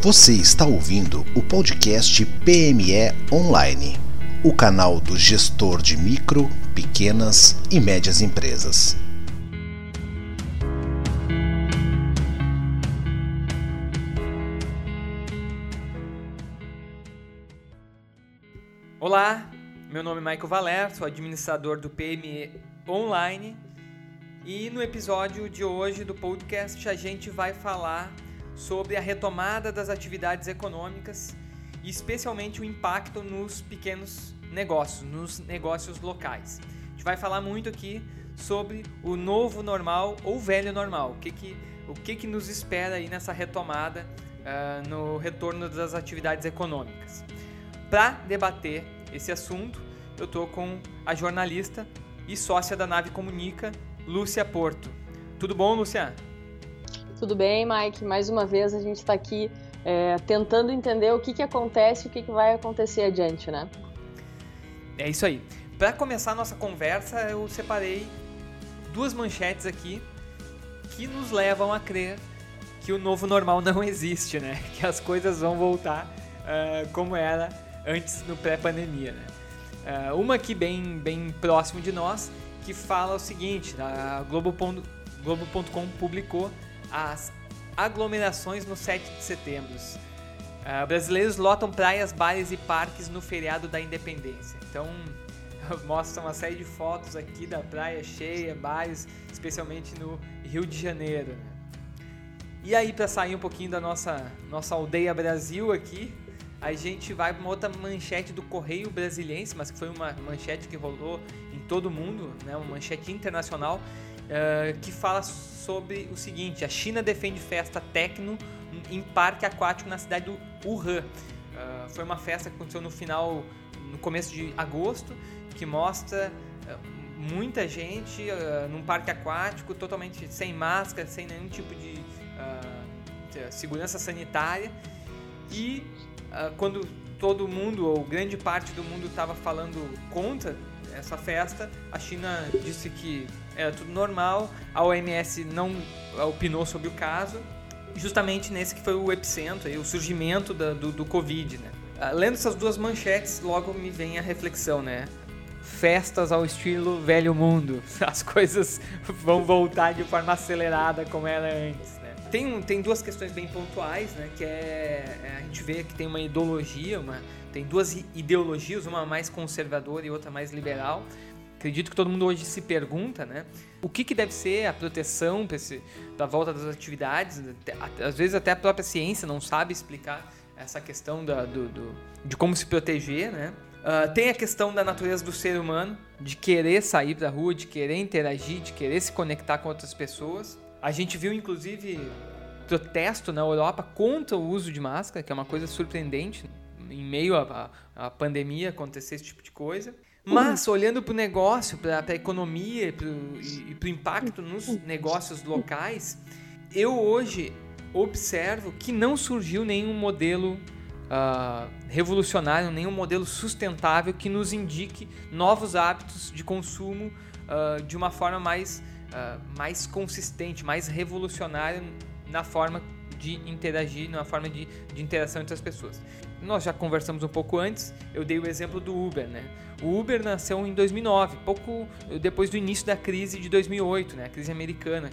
Você está ouvindo o podcast PME Online, o canal do gestor de micro, pequenas e médias empresas. Olá, meu nome é Michael Valer, sou administrador do PME Online e no episódio de hoje do podcast a gente vai falar sobre a retomada das atividades econômicas e especialmente o impacto nos pequenos negócios, nos negócios locais. A gente vai falar muito aqui sobre o novo normal ou velho normal, o que que, o que, que nos espera aí nessa retomada uh, no retorno das atividades econômicas. Para debater esse assunto, eu estou com a jornalista e sócia da Nave Comunica, Lúcia Porto. Tudo bom, Lúcia? Tudo bem, Mike? Mais uma vez a gente está aqui é, tentando entender o que, que acontece e o que, que vai acontecer adiante, né? É isso aí. Para começar a nossa conversa, eu separei duas manchetes aqui que nos levam a crer que o novo normal não existe, né? Que as coisas vão voltar uh, como era antes no pré-pandemia, né? Uh, uma aqui bem, bem próximo de nós que fala o seguinte: a Globo.com Globo publicou as aglomerações no 7 de setembro. Uh, brasileiros lotam praias, bares e parques no feriado da independência. Então, mostra uma série de fotos aqui da praia cheia, bares, especialmente no Rio de Janeiro. Né? E aí, para sair um pouquinho da nossa, nossa aldeia Brasil aqui, a gente vai para uma outra manchete do Correio Brasiliense, mas que foi uma manchete que rolou em todo o mundo, né? uma manchete internacional, uh, que fala sobre o seguinte: a China defende festa tecno em parque aquático na cidade do Wuhan. Uh, foi uma festa que aconteceu no final, no começo de agosto, que mostra uh, muita gente num parque aquático totalmente sem máscara, sem nenhum tipo de segurança sanitária e uh, quando todo mundo, ou grande parte do mundo, estava falando contra essa festa, a China disse que era tudo normal, a OMS não opinou sobre o caso, justamente nesse que foi o epicentro, o surgimento da, do, do Covid. Né? Uh, lendo essas duas manchetes, logo me vem a reflexão, né? Festas ao estilo velho mundo. As coisas vão voltar de forma acelerada como era antes. Tem, tem duas questões bem pontuais, né? Que é, é, a gente vê que tem uma ideologia, uma, tem duas ideologias, uma mais conservadora e outra mais liberal. Acredito que todo mundo hoje se pergunta, né? O que, que deve ser a proteção esse, da volta das atividades? Às vezes até a própria ciência não sabe explicar essa questão da, do, do, de como se proteger, né? Uh, tem a questão da natureza do ser humano, de querer sair da rua, de querer interagir, de querer se conectar com outras pessoas. A gente viu, inclusive, protesto na Europa contra o uso de máscara, que é uma coisa surpreendente em meio à, à pandemia acontecer esse tipo de coisa. Mas, olhando para o negócio, para a economia pro, e para o impacto nos negócios locais, eu hoje observo que não surgiu nenhum modelo uh, revolucionário, nenhum modelo sustentável que nos indique novos hábitos de consumo uh, de uma forma mais uh, mais consistente, mais revolucionário na forma de interagir, na forma de, de interação entre as pessoas. Nós já conversamos um pouco antes, eu dei o exemplo do Uber, né? O Uber nasceu em 2009, pouco depois do início da crise de 2008, né? A crise americana.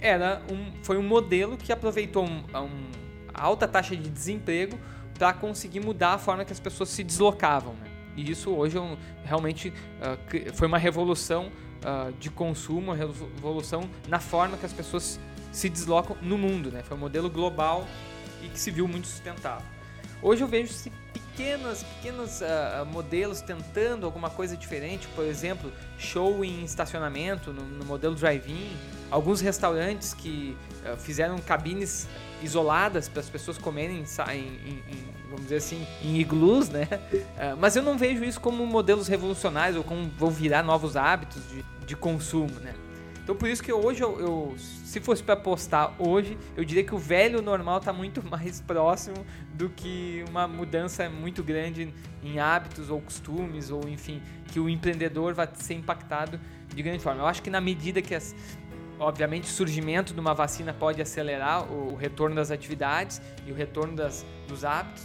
Era um, foi um modelo que aproveitou um, um alta taxa de desemprego para conseguir mudar a forma que as pessoas se deslocavam. Né? E isso hoje é realmente uh, foi uma revolução uh, de consumo, a revolução na forma que as pessoas se deslocam no mundo. Né? Foi um modelo global e que se viu muito sustentável. Hoje eu vejo pequenas, pequenos uh, modelos tentando alguma coisa diferente, por exemplo, show em estacionamento no, no modelo drive-in, alguns restaurantes que uh, fizeram cabines isoladas para as pessoas comerem em, em, em, vamos dizer assim, em iglus, né? Uh, mas eu não vejo isso como modelos revolucionários ou como vão virar novos hábitos de, de consumo, né? Então por isso que hoje eu, eu se fosse para apostar hoje, eu diria que o velho normal está muito mais próximo do que uma mudança muito grande em hábitos ou costumes ou enfim, que o empreendedor vai ser impactado de grande forma. Eu acho que na medida que as obviamente, o surgimento de uma vacina pode acelerar o, retorno das atividades e o retorno das, dos hábitos.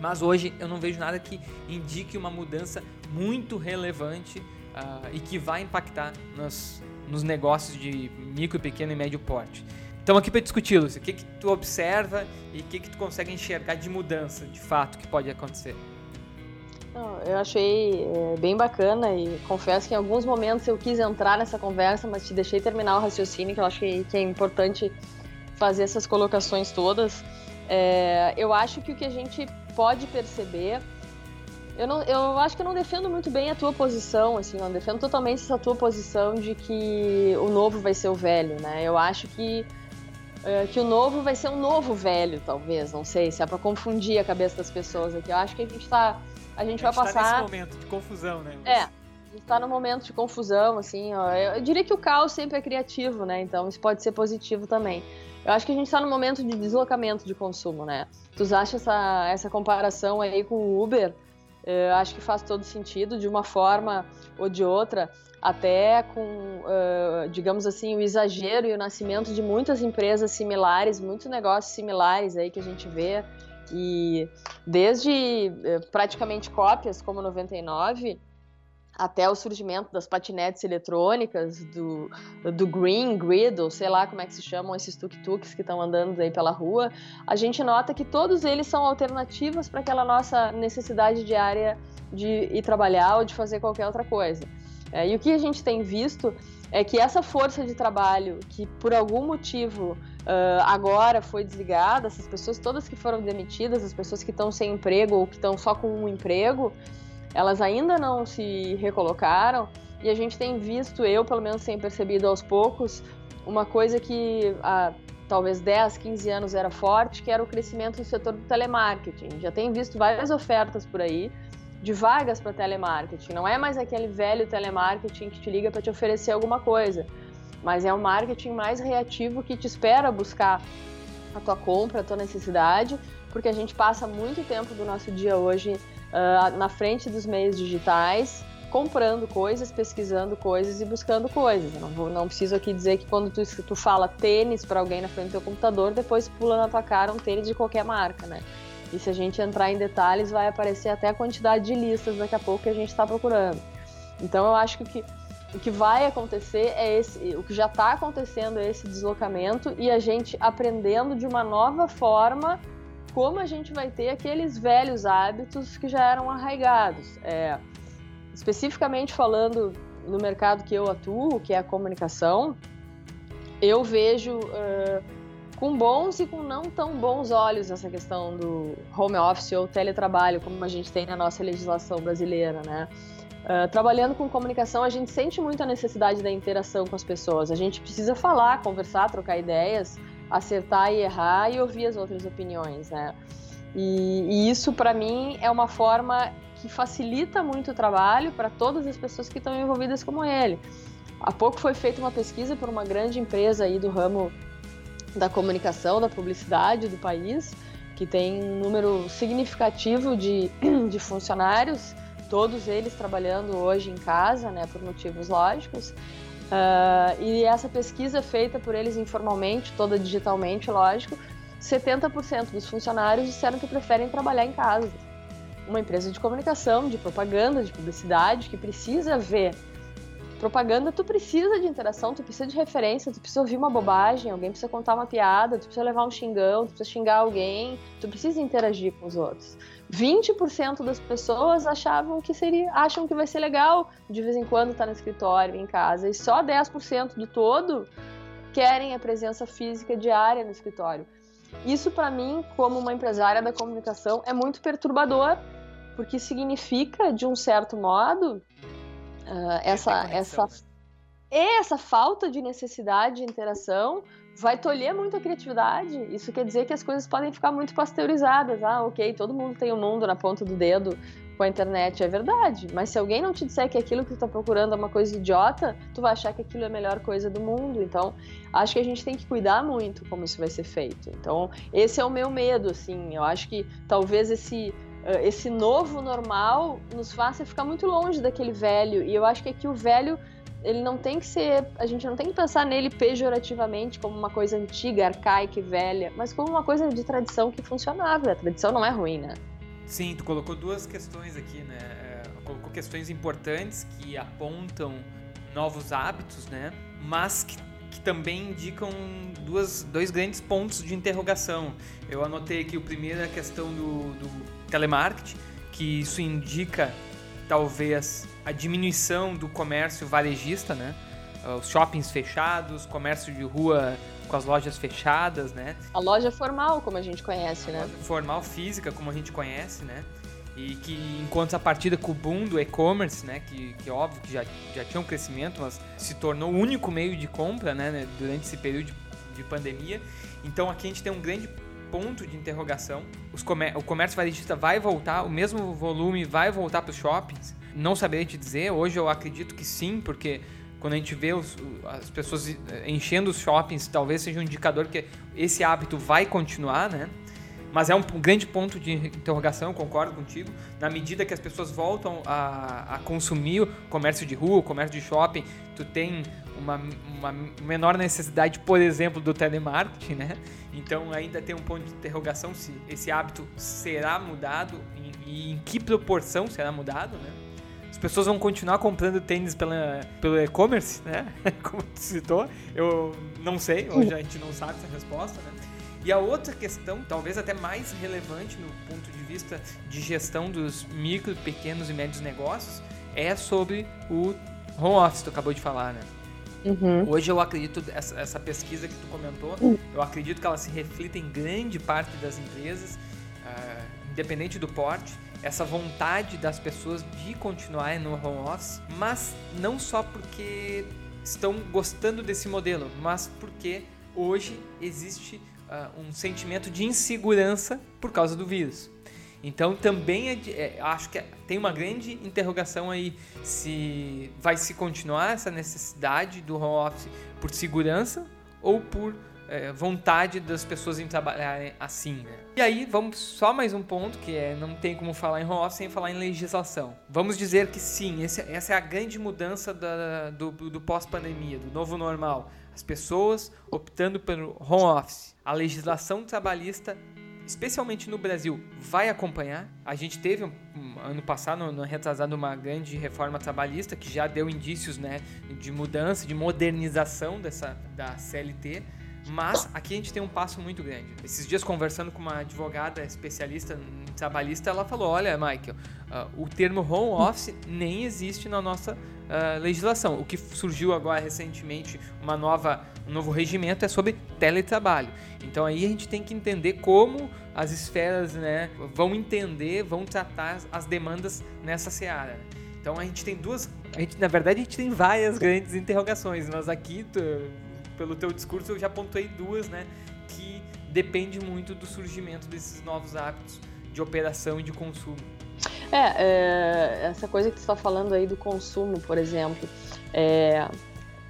Mas hoje eu não vejo nada que indique uma mudança muito relevante uh, e que vai impactar nos, nos negócios de micro, pequeno e médio porte. Estamos aqui para discutir, Lúcia. O que, que tu observa e o que, que tu consegue enxergar de mudança, de fato, que pode acontecer? eu achei é, bem bacana e confesso que em alguns momentos eu quis entrar nessa conversa, mas te deixei terminar o raciocínio, que eu acho que, que é importante fazer essas colocações todas. É, eu acho que o que a gente pode perceber eu, não, eu acho que eu não defendo muito bem a tua posição, assim, não defendo totalmente essa tua posição de que o novo vai ser o velho, né? Eu acho que, é, que o novo vai ser um novo velho, talvez, não sei, se é para confundir a cabeça das pessoas aqui. Eu acho que a gente está a gente, a gente vai passar. Tá nesse momento de confusão, né? É. A gente tá num momento de confusão, assim, ó. Eu diria que o caos sempre é criativo, né? Então isso pode ser positivo também. Eu acho que a gente está num momento de deslocamento de consumo, né? Tu acha essa, essa comparação aí com o Uber? Eu acho que faz todo sentido, de uma forma ou de outra, até com, uh, digamos assim, o exagero e o nascimento de muitas empresas similares, muitos negócios similares aí que a gente vê. E desde eh, praticamente cópias como 99 até o surgimento das patinetes eletrônicas, do, do Green Grid, ou sei lá como é que se chamam esses tuk-tuks que estão andando aí pela rua, a gente nota que todos eles são alternativas para aquela nossa necessidade diária de ir trabalhar ou de fazer qualquer outra coisa. É, e o que a gente tem visto é que essa força de trabalho, que por algum motivo uh, agora foi desligada, essas pessoas todas que foram demitidas, as pessoas que estão sem emprego ou que estão só com um emprego, elas ainda não se recolocaram e a gente tem visto, eu pelo menos tenho percebido aos poucos, uma coisa que há talvez 10, 15 anos era forte, que era o crescimento do setor do telemarketing. Já tem visto várias ofertas por aí de vagas para telemarketing. Não é mais aquele velho telemarketing que te liga para te oferecer alguma coisa mas é um marketing mais reativo que te espera buscar a tua compra, a tua necessidade, porque a gente passa muito tempo do nosso dia hoje uh, na frente dos meios digitais, comprando coisas, pesquisando coisas e buscando coisas. Não, vou, não preciso aqui dizer que quando tu, tu fala tênis para alguém na frente do teu computador, depois pula na tua cara um tênis de qualquer marca, né? E se a gente entrar em detalhes, vai aparecer até a quantidade de listas daqui a pouco que a gente está procurando. Então eu acho que o que vai acontecer é esse, o que já está acontecendo é esse deslocamento e a gente aprendendo de uma nova forma como a gente vai ter aqueles velhos hábitos que já eram arraigados. É, especificamente falando no mercado que eu atuo, que é a comunicação, eu vejo uh, com bons e com não tão bons olhos essa questão do home office ou teletrabalho, como a gente tem na nossa legislação brasileira, né? Uh, trabalhando com comunicação, a gente sente muito a necessidade da interação com as pessoas. A gente precisa falar, conversar, trocar ideias, acertar e errar e ouvir as outras opiniões, né? E, e isso, para mim, é uma forma que facilita muito o trabalho para todas as pessoas que estão envolvidas como ele. Há pouco foi feita uma pesquisa por uma grande empresa aí do ramo da comunicação, da publicidade do país, que tem um número significativo de, de funcionários todos eles trabalhando hoje em casa, né, por motivos lógicos. Uh, e essa pesquisa feita por eles informalmente, toda digitalmente, lógico, 70% dos funcionários disseram que preferem trabalhar em casa. Uma empresa de comunicação, de propaganda, de publicidade, que precisa ver propaganda, tu precisa de interação, tu precisa de referência, tu precisa ouvir uma bobagem, alguém precisa contar uma piada, tu precisa levar um xingão, tu precisa xingar alguém, tu precisa interagir com os outros. 20% das pessoas achavam que seria, acham que vai ser legal de vez em quando estar no escritório, em casa, e só 10% do todo querem a presença física diária no escritório. Isso para mim, como uma empresária da comunicação, é muito perturbador, porque significa, de um certo modo, uh, essa essa né? essa falta de necessidade de interação vai tolher muito a criatividade. Isso quer dizer que as coisas podem ficar muito pasteurizadas. Ah, ok, todo mundo tem o um mundo na ponta do dedo com a internet, é verdade. Mas se alguém não te disser que aquilo que tu está procurando é uma coisa idiota, tu vai achar que aquilo é a melhor coisa do mundo. Então, acho que a gente tem que cuidar muito como isso vai ser feito. Então, esse é o meu medo, assim. Eu acho que talvez esse esse novo normal nos faça ficar muito longe daquele velho. E eu acho que aqui o velho ele não tem que ser, a gente não tem que pensar nele pejorativamente como uma coisa antiga, arcaica e velha, mas como uma coisa de tradição que funcionava. A tradição não é ruim, né? Sim, tu colocou duas questões aqui, né? É, colocou questões importantes que apontam novos hábitos, né? Mas que, que também indicam duas, dois grandes pontos de interrogação. Eu anotei aqui o primeiro é a questão do, do telemarketing, que isso indica talvez a diminuição do comércio varejista, né? Os shoppings fechados, comércio de rua com as lojas fechadas, né? A loja formal, como a gente conhece, a né? formal física, como a gente conhece, né? E que enquanto a partida com o boom do e-commerce, né, que, que óbvio que já, já tinha um crescimento, mas se tornou o único meio de compra, né, né durante esse período de, de pandemia. Então aqui a gente tem um grande ponto de interrogação. Comér o comércio varejista vai voltar, o mesmo volume vai voltar para os shoppings? Não saberia te dizer. Hoje eu acredito que sim, porque quando a gente vê os, as pessoas eh, enchendo os shoppings, talvez seja um indicador que esse hábito vai continuar, né? Mas é um grande ponto de interrogação, concordo contigo. Na medida que as pessoas voltam a, a consumir o comércio de rua, o comércio de shopping, tu tem uma, uma menor necessidade, por exemplo, do telemarketing, né? Então ainda tem um ponto de interrogação se esse hábito será mudado e em que proporção será mudado, né? As pessoas vão continuar comprando tênis pela, pelo e-commerce, né? Como tu citou, eu não sei, hoje a gente não sabe essa resposta, né? E a outra questão, talvez até mais relevante no ponto de vista de gestão dos micro, pequenos e médios negócios, é sobre o home office, que tu acabou de falar, né? Uhum. Hoje eu acredito, essa, essa, pesquisa que tu comentou, eu acredito que ela se reflita em grande parte das empresas, uh, independente do porte, essa vontade das pessoas de continuar no home office, mas não só porque estão gostando desse modelo, mas porque hoje existe uh, um sentimento de insegurança por causa do vírus. Então também é, é, acho que tem uma grande interrogação aí se vai se continuar essa necessidade do home office por segurança ou por é, vontade das pessoas em trabalhar assim, né? E aí, vamos só mais um ponto, que é não tem como falar em home office sem falar em legislação. Vamos dizer que sim, esse, essa é a grande mudança da, do, do pós-pandemia, do novo normal. As pessoas optando pelo home office. A legislação trabalhista especialmente no Brasil, vai acompanhar. A gente teve ano passado, no, retrasado, uma grande reforma trabalhista que já deu indícios né, de mudança, de modernização dessa da CLT. Mas aqui a gente tem um passo muito grande. Esses dias, conversando com uma advogada especialista trabalhista, ela falou: Olha, Michael, uh, o termo home office nem existe na nossa uh, legislação. O que surgiu agora recentemente, uma nova, um novo regimento, é sobre teletrabalho. Então aí a gente tem que entender como as esferas né, vão entender, vão tratar as demandas nessa seara. Então a gente tem duas. A gente, na verdade, a gente tem várias grandes interrogações, mas aqui pelo teu discurso eu já apontei duas, né? Que depende muito do surgimento desses novos hábitos de operação e de consumo. É, é essa coisa que você está falando aí do consumo, por exemplo, é,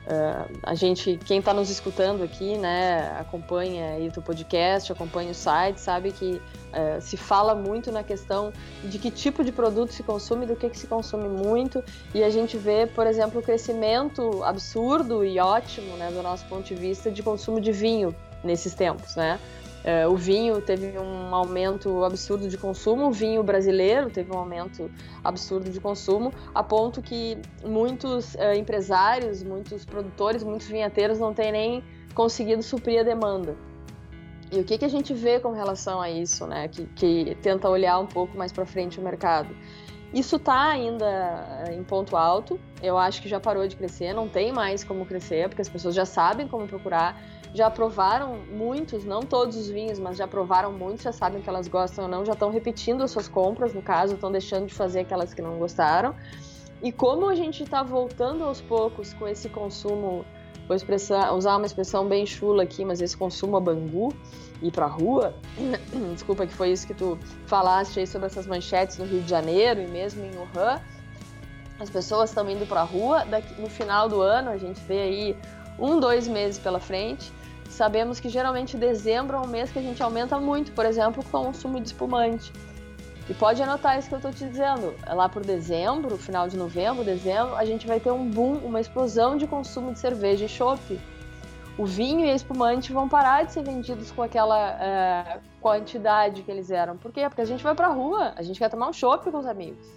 é, a gente, quem está nos escutando aqui, né, acompanha aí o podcast, acompanha o site, sabe que é, se fala muito na questão de que tipo de produto se consome, do que, que se consome muito, e a gente vê, por exemplo, o crescimento absurdo e ótimo, né, do nosso ponto de vista, de consumo de vinho nesses tempos, né? É, o vinho teve um aumento absurdo de consumo, o vinho brasileiro teve um aumento absurdo de consumo, a ponto que muitos é, empresários, muitos produtores, muitos vinhateiros não têm nem conseguido suprir a demanda. E o que, que a gente vê com relação a isso, né? Que, que tenta olhar um pouco mais para frente o mercado. Isso está ainda é, em ponto alto. Eu acho que já parou de crescer, não tem mais como crescer, porque as pessoas já sabem como procurar já provaram muitos, não todos os vinhos, mas já provaram muitos, já sabem que elas gostam ou não, já estão repetindo as suas compras, no caso, estão deixando de fazer aquelas que não gostaram. E como a gente está voltando aos poucos com esse consumo, vou usar uma expressão bem chula aqui, mas esse consumo a bangu, ir pra rua, desculpa que foi isso que tu falaste aí sobre essas manchetes no Rio de Janeiro e mesmo em Wuhan, as pessoas estão indo pra rua, daqui, no final do ano a gente vê aí um, dois meses pela frente, Sabemos que geralmente dezembro é um mês que a gente aumenta muito, por exemplo, o consumo de espumante. E pode anotar isso que eu estou te dizendo. Lá por dezembro, final de novembro, dezembro, a gente vai ter um boom, uma explosão de consumo de cerveja e chopp. O vinho e a espumante vão parar de ser vendidos com aquela é, quantidade que eles eram. Por quê? Porque a gente vai pra rua, a gente quer tomar um chopp com os amigos.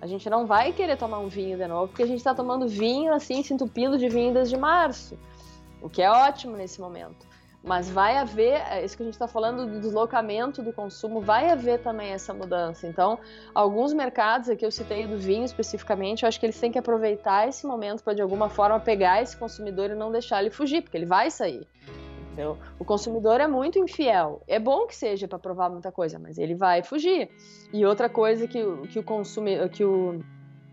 A gente não vai querer tomar um vinho de novo, porque a gente está tomando vinho assim, se entupindo de vinho desde março. O que é ótimo nesse momento. Mas vai haver, é isso que a gente está falando do deslocamento do consumo, vai haver também essa mudança. Então, alguns mercados, aqui eu citei do vinho especificamente, eu acho que eles têm que aproveitar esse momento para de alguma forma pegar esse consumidor e não deixar ele fugir, porque ele vai sair. Entendeu? O consumidor é muito infiel. É bom que seja para provar muita coisa, mas ele vai fugir. E outra coisa que, que o consumidor, que o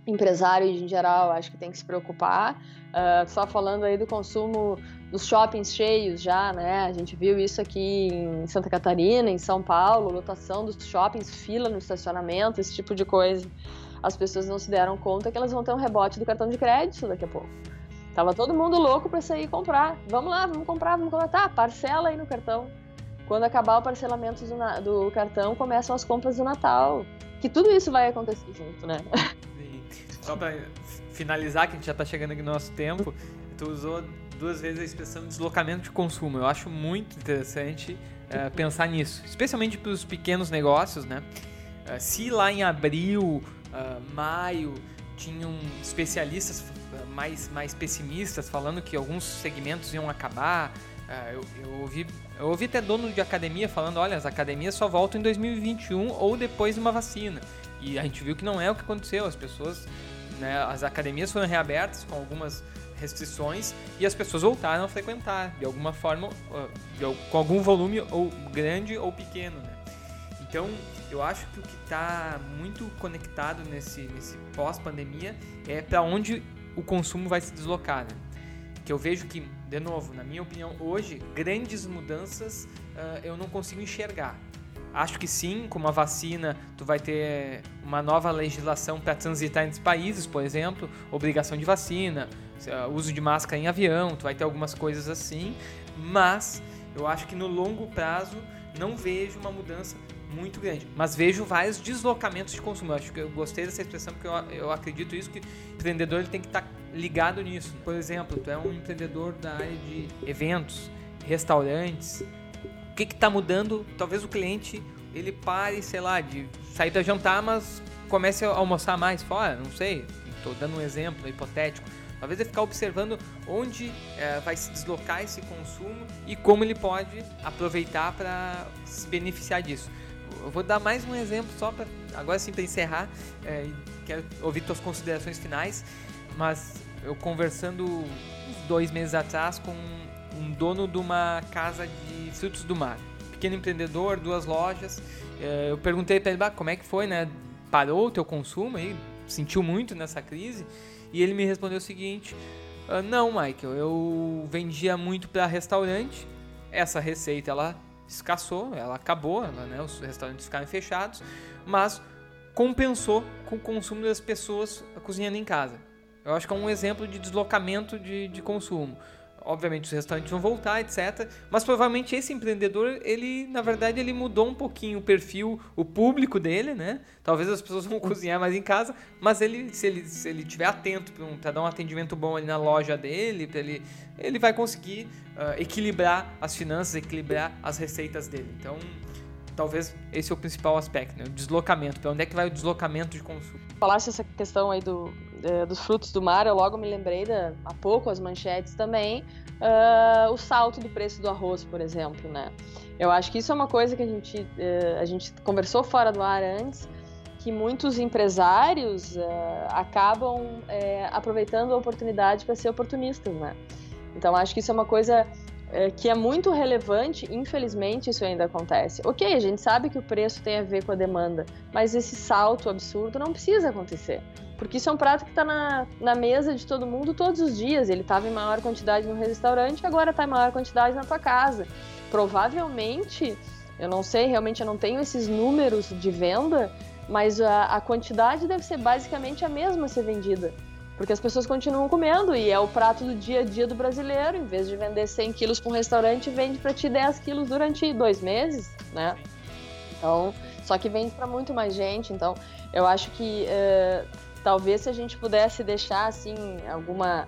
empresário em geral acho que tem que se preocupar. Uh, só falando aí do consumo dos shoppings cheios já, né? A gente viu isso aqui em Santa Catarina, em São Paulo, lotação dos shoppings, fila no estacionamento, esse tipo de coisa. As pessoas não se deram conta que elas vão ter um rebote do cartão de crédito daqui a pouco. Tava todo mundo louco para sair comprar. Vamos lá, vamos comprar, vamos comprar. Tá, parcela aí no cartão. Quando acabar o parcelamento do, do cartão, começam as compras do Natal. Que tudo isso vai acontecer junto, né? Só para finalizar, que a gente já está chegando aqui no nosso tempo, tu usou duas vezes a expressão deslocamento de consumo. Eu acho muito interessante uh, pensar nisso, especialmente para os pequenos negócios, né? Uh, se lá em abril, uh, maio, tinham especialistas mais, mais pessimistas falando que alguns segmentos iam acabar, eu, eu, ouvi, eu ouvi até dono de academia falando, olha, as academias só voltam em 2021 ou depois de uma vacina. E a gente viu que não é o que aconteceu, as pessoas, né, as academias foram reabertas com algumas restrições e as pessoas voltaram a frequentar de alguma forma, com algum volume ou grande ou pequeno, né? Então, eu acho que o que está muito conectado nesse, nesse pós-pandemia é para onde o consumo vai se deslocar, né? Que eu vejo que, de novo, na minha opinião, hoje, grandes mudanças uh, eu não consigo enxergar. Acho que sim, com uma vacina, tu vai ter uma nova legislação para transitar entre países, por exemplo, obrigação de vacina, uso de máscara em avião, tu vai ter algumas coisas assim, mas eu acho que no longo prazo não vejo uma mudança muito grande, mas vejo vários deslocamentos de consumo. Eu acho que eu gostei dessa expressão porque eu, eu acredito isso que o empreendedor ele tem que estar tá ligado nisso. Por exemplo, tu é um empreendedor da área de eventos, restaurantes, o que está mudando? Talvez o cliente ele pare, sei lá, de sair para jantar, mas comece a almoçar mais fora, não sei. Estou dando um exemplo hipotético. Talvez ele ficar observando onde é, vai se deslocar esse consumo e como ele pode aproveitar para se beneficiar disso. Eu vou dar mais um exemplo só para agora sim para encerrar. É, quero ouvir suas considerações finais, mas eu conversando uns dois meses atrás com um dono de uma casa de frutos do mar. Pequeno empreendedor, duas lojas. É, eu perguntei para ele, como é que foi, né? Parou o teu consumo aí? Sentiu muito nessa crise? E ele me respondeu o seguinte: ah, Não, Michael, eu vendia muito para restaurante. Essa receita ela escassou, ela acabou, ela, né? os restaurantes ficaram fechados, mas compensou com o consumo das pessoas cozinhando em casa. Eu acho que é um exemplo de deslocamento de, de consumo obviamente os restaurantes vão voltar, etc. Mas provavelmente esse empreendedor, ele, na verdade, ele mudou um pouquinho o perfil, o público dele, né? Talvez as pessoas vão cozinhar mais em casa, mas ele, se ele, se ele tiver atento para dar um atendimento bom ali na loja dele, ele, ele vai conseguir uh, equilibrar as finanças, equilibrar as receitas dele. Então, talvez esse é o principal aspecto, né? O deslocamento. Para onde é que vai o deslocamento de consumo? Falasse essa questão aí do, é, dos frutos do mar, eu logo me lembrei da, há pouco as manchetes também, uh, o salto do preço do arroz, por exemplo, né? Eu acho que isso é uma coisa que a gente, uh, a gente conversou fora do ar antes, que muitos empresários uh, acabam aproveitando a oportunidade para ser oportunistas, né? Então acho que isso é uma coisa que é muito relevante, infelizmente isso ainda acontece. Ok, a gente sabe que o preço tem a ver com a demanda, mas esse salto absurdo não precisa acontecer. Porque isso é um prato que está na, na mesa de todo mundo todos os dias. Ele estava em maior quantidade no restaurante, agora está em maior quantidade na tua casa. Provavelmente, eu não sei, realmente eu não tenho esses números de venda, mas a, a quantidade deve ser basicamente a mesma a ser vendida. Porque as pessoas continuam comendo e é o prato do dia a dia do brasileiro. Em vez de vender 100 quilos para um restaurante, vende para ti 10 quilos durante dois meses, né? Então, Só que vende para muito mais gente, então eu acho que uh, talvez se a gente pudesse deixar assim alguma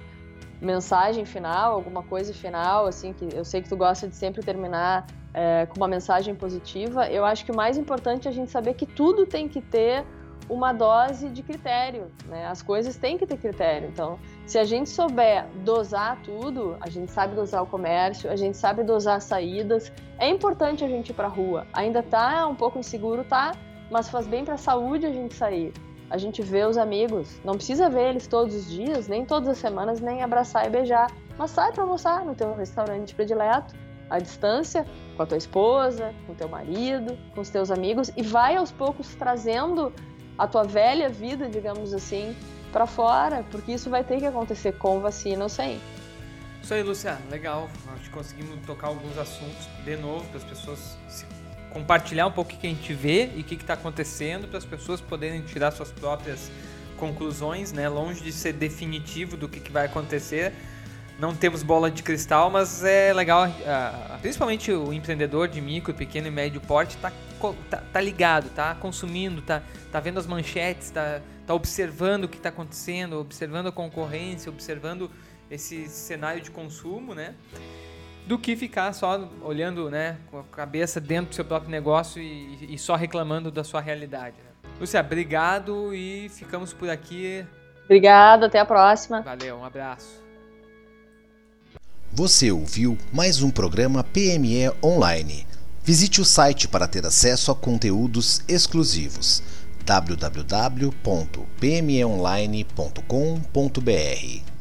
mensagem final, alguma coisa final, assim, que eu sei que tu gosta de sempre terminar é, com uma mensagem positiva, eu acho que o mais importante é a gente saber que tudo tem que ter uma dose de critério, né? As coisas têm que ter critério. Então, se a gente souber dosar tudo, a gente sabe dosar o comércio, a gente sabe dosar as saídas. É importante a gente ir para rua. Ainda tá um pouco inseguro, tá? Mas faz bem para a saúde a gente sair. A gente vê os amigos. Não precisa ver eles todos os dias, nem todas as semanas, nem abraçar e beijar. Mas sai para almoçar no teu restaurante predileto, à distância, com a tua esposa, com teu marido, com os teus amigos e vai aos poucos trazendo a tua velha vida, digamos assim, para fora, porque isso vai ter que acontecer com vacina ou sem. Isso aí, Luciana, legal. Que conseguimos tocar alguns assuntos de novo para as pessoas compartilhar um pouco o que a gente vê e o que está acontecendo para as pessoas poderem tirar suas próprias conclusões, né? Longe de ser definitivo do que, que vai acontecer. Não temos bola de cristal, mas é legal, principalmente o empreendedor de micro, pequeno e médio porte, está tá, tá ligado, tá consumindo, tá, tá vendo as manchetes, tá, tá observando o que está acontecendo, observando a concorrência, observando esse cenário de consumo, né? Do que ficar só olhando, né, com a cabeça dentro do seu próprio negócio e, e só reclamando da sua realidade. Né? Lúcia, obrigado e ficamos por aqui. Obrigado, até a próxima. Valeu, um abraço. Você ouviu mais um programa PME Online. Visite o site para ter acesso a conteúdos exclusivos www.pmeonline.com.br